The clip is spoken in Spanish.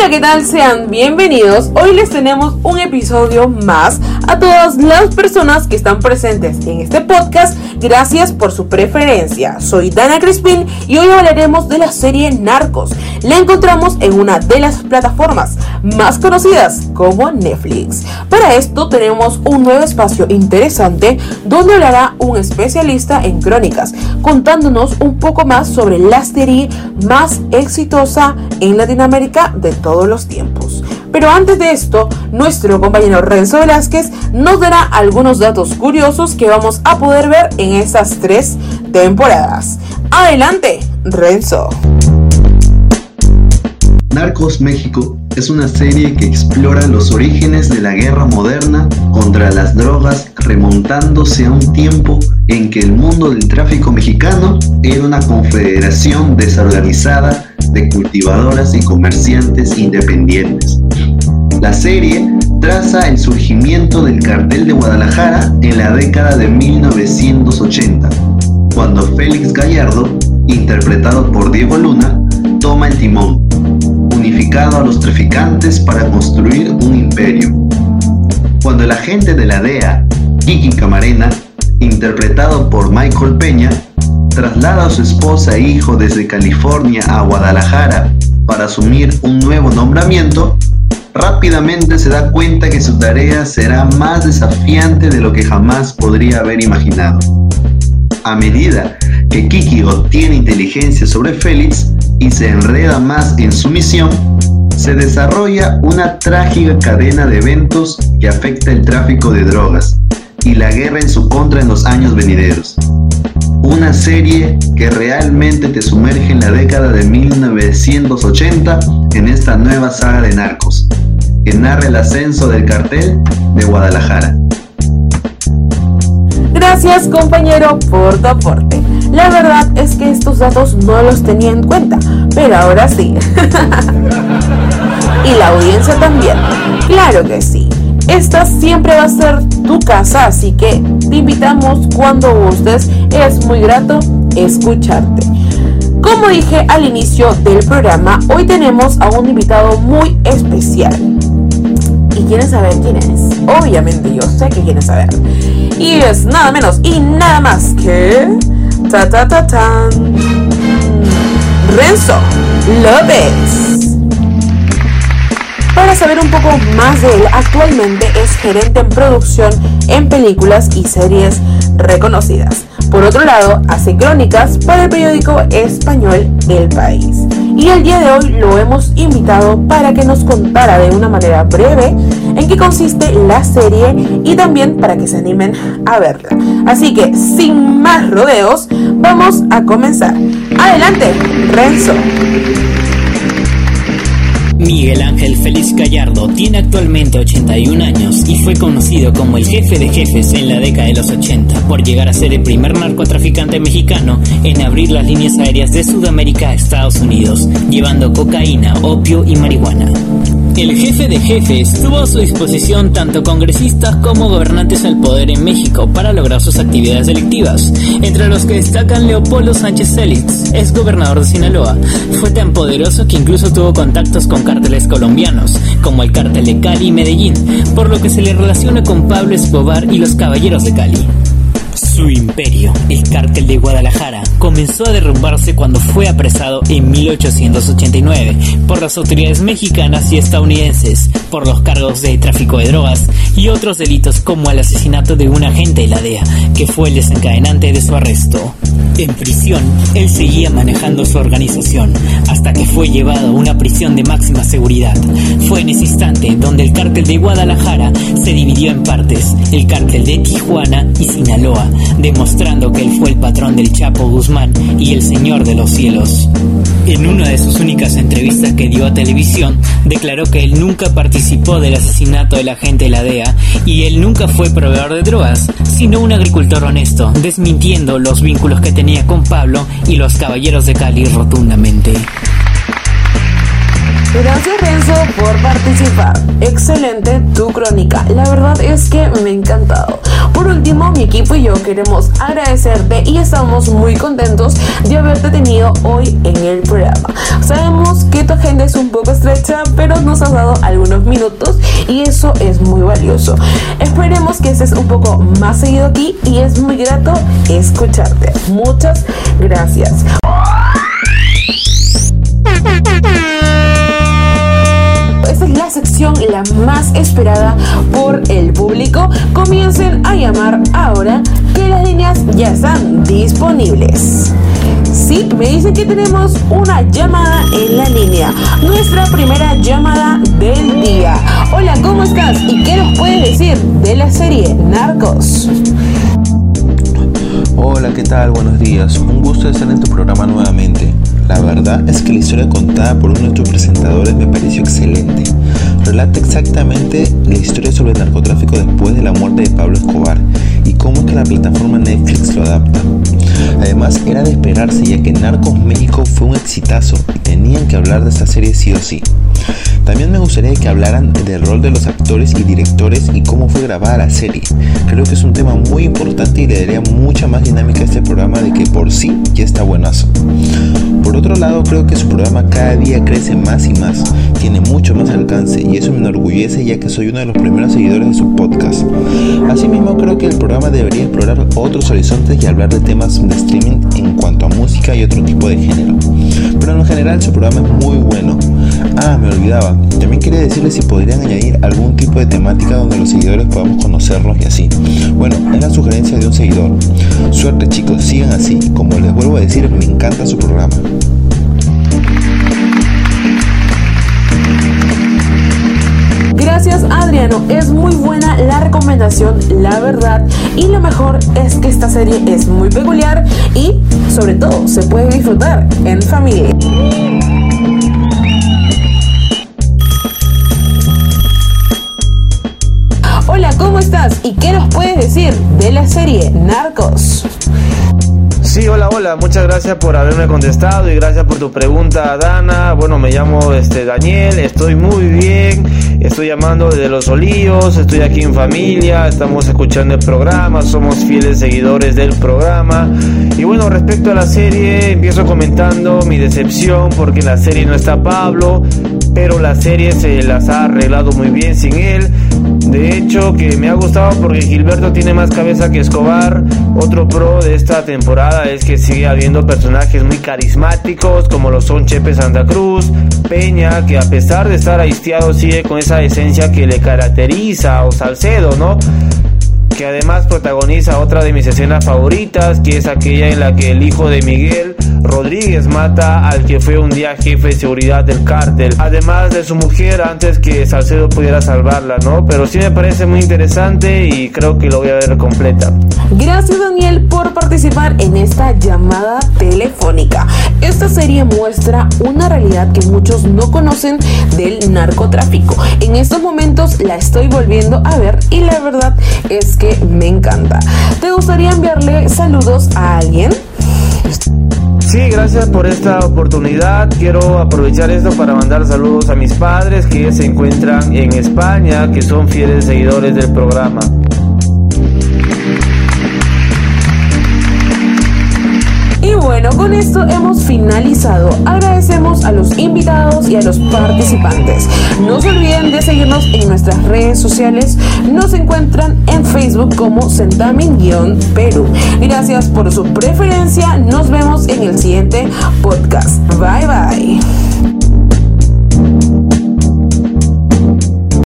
Hola, ¿qué tal? Sean bienvenidos. Hoy les tenemos un episodio más a todas las personas que están presentes en este podcast. Gracias por su preferencia. Soy Dana Crispin y hoy hablaremos de la serie Narcos. La encontramos en una de las plataformas más conocidas como Netflix. Para esto tenemos un nuevo espacio interesante donde hablará un especialista en crónicas, contándonos un poco más sobre la serie más exitosa en Latinoamérica de todos los tiempos. Pero antes de esto, nuestro compañero Renzo Velázquez nos dará algunos datos curiosos que vamos a poder ver en estas tres temporadas. Adelante, Renzo. Narcos México es una serie que explora los orígenes de la guerra moderna contra las drogas remontándose a un tiempo en que el mundo del tráfico mexicano era una confederación desorganizada de cultivadoras y comerciantes independientes. La serie traza el surgimiento del cartel de Guadalajara en la década de 1980, cuando Félix Gallardo, interpretado por Diego Luna, toma el timón, unificado a los traficantes para construir un imperio. Cuando el agente de la DEA, Kiki Camarena, interpretado por Michael Peña, traslada a su esposa e hijo desde California a Guadalajara para asumir un nuevo nombramiento, rápidamente se da cuenta que su tarea será más desafiante de lo que jamás podría haber imaginado. A medida que Kiki obtiene inteligencia sobre Félix y se enreda más en su misión, se desarrolla una trágica cadena de eventos que afecta el tráfico de drogas y la guerra en su contra en los años venideros una serie que realmente te sumerge en la década de 1980 en esta nueva saga de narcos, que narra el ascenso del cartel de Guadalajara. Gracias compañero por tu aporte. La verdad es que estos datos no los tenía en cuenta, pero ahora sí. y la audiencia también. Claro que sí. Esta siempre va a ser tu casa, así que te invitamos cuando gustes. Es muy grato escucharte. Como dije al inicio del programa, hoy tenemos a un invitado muy especial. ¿Y quieres saber quién es? Obviamente yo sé que quieres saber. Y es nada menos y nada más que... Ta ta ta tan. Renzo López. Para saber un poco más de él, actualmente es gerente en producción en películas y series reconocidas. Por otro lado, hace crónicas para el periódico español El País. Y el día de hoy lo hemos invitado para que nos contara de una manera breve en qué consiste la serie y también para que se animen a verla. Así que, sin más rodeos, vamos a comenzar. Adelante, Renzo. Miguel Ángel Félix Gallardo tiene actualmente 81 años y fue conocido como el jefe de jefes en la década de los 80 por llegar a ser el primer narcotraficante mexicano en abrir las líneas aéreas de Sudamérica a Estados Unidos, llevando cocaína, opio y marihuana. El jefe de jefes tuvo a su disposición tanto congresistas como gobernantes al poder en México para lograr sus actividades delictivas, entre los que destacan Leopoldo Sánchez Félix, ex gobernador de Sinaloa. Fue tan poderoso que incluso tuvo contactos con cárteles colombianos, como el cártel de Cali y Medellín, por lo que se le relaciona con Pablo Escobar y los Caballeros de Cali. Imperio, el cártel de Guadalajara, comenzó a derrumbarse cuando fue apresado en 1889 por las autoridades mexicanas y estadounidenses por los cargos de tráfico de drogas y otros delitos como el asesinato de un agente de la DEA, que fue el desencadenante de su arresto. En prisión, él seguía manejando su organización hasta que fue llevado a una prisión de máxima seguridad. Fue en ese instante donde el cártel de Guadalajara se dividió en partes, el cártel de Tijuana y Sinaloa, demostrando que él fue el patrón del Chapo Guzmán y el Señor de los Cielos. En una de sus únicas entrevistas que dio a televisión, declaró que él nunca participó del asesinato del agente de la DEA y él nunca fue proveedor de drogas, sino un agricultor honesto, desmintiendo los vínculos que tenía con Pablo y los caballeros de Cali rotundamente. Gracias Renzo por participar. Excelente tu crónica. La verdad es que me ha encantado. Por último, mi equipo y yo queremos agradecerte y estamos muy contentos de haberte tenido hoy en el programa. Sabemos que tu agenda es un poco estrecha, pero nos has dado algunos minutos y eso es muy valioso. Esperemos que estés un poco más seguido aquí y es muy grato escucharte. Muchas gracias. La más esperada por el público. Comiencen a llamar ahora que las líneas ya están disponibles. Sí, me dicen que tenemos una llamada en la línea. Nuestra primera llamada del día. Hola, ¿cómo estás? ¿Y qué nos puedes decir de la serie Narcos? Hola, ¿qué tal? Buenos días. Un gusto estar en tu programa nuevamente. La verdad es que la historia contada por uno de nuestros presentadores me pareció excelente. Relata exactamente la historia sobre el narcotráfico después de la muerte de Pablo Escobar y cómo es que la plataforma Netflix lo adapta. Además, era de esperarse ya que Narcos México fue un exitazo y tenían que hablar de esta serie sí o sí. También me gustaría que hablaran del rol de los actores y directores y cómo fue grabada la serie. Creo que es un tema muy importante y le daría mucha más dinámica a este programa de que por sí ya está buenazo. Por otro lado, creo que su programa cada día crece más y más, tiene mucho más alcance y eso me enorgullece ya que soy uno de los primeros seguidores de su podcast. Asimismo, creo que el programa debería explorar otros horizontes y hablar de temas de streaming en cuanto a música y otro tipo de género. Pero en general su programa es muy bueno. Ah, me olvidaba, también quería decirles si podrían añadir algún tipo de temática donde los seguidores podamos conocerlos y así. Bueno, es la sugerencia de un seguidor. Suerte chicos, sigan así. Como les vuelvo a decir, me encanta su programa. Gracias Adriano, es muy buena la recomendación, la verdad. Y lo mejor es que esta serie es muy peculiar y sobre todo se puede disfrutar en familia. Hola, ¿cómo estás? ¿Y qué nos puedes decir de la serie Narcos? Sí, hola, hola, muchas gracias por haberme contestado y gracias por tu pregunta, Dana. Bueno, me llamo este Daniel, estoy muy bien, estoy llamando desde Los Olíos, estoy aquí en familia, estamos escuchando el programa, somos fieles seguidores del programa. Y bueno, respecto a la serie, empiezo comentando mi decepción porque en la serie no está Pablo, pero la serie se las ha arreglado muy bien sin él. De hecho, que me ha gustado porque Gilberto tiene más cabeza que Escobar. Otro pro de esta temporada es que sigue habiendo personajes muy carismáticos como lo son Chepe Santa Cruz, Peña, que a pesar de estar aisteado sigue con esa esencia que le caracteriza, o Salcedo, ¿no? Que además protagoniza otra de mis escenas favoritas, que es aquella en la que el hijo de Miguel Rodríguez mata al que fue un día jefe de seguridad del cártel, además de su mujer antes que Salcedo pudiera salvarla, ¿no? Pero sí me parece muy interesante y creo que lo voy a ver completa. Gracias Daniel por participar en esta llamada telefónica. Serie muestra una realidad que muchos no conocen del narcotráfico. En estos momentos la estoy volviendo a ver y la verdad es que me encanta. ¿Te gustaría enviarle saludos a alguien? Sí, gracias por esta oportunidad. Quiero aprovechar esto para mandar saludos a mis padres que se encuentran en España, que son fieles seguidores del programa. Bueno, con esto hemos finalizado. Agradecemos a los invitados y a los participantes. No se olviden de seguirnos en nuestras redes sociales. Nos encuentran en Facebook como Centamin-Perú. Gracias por su preferencia. Nos vemos en el siguiente podcast. Bye bye.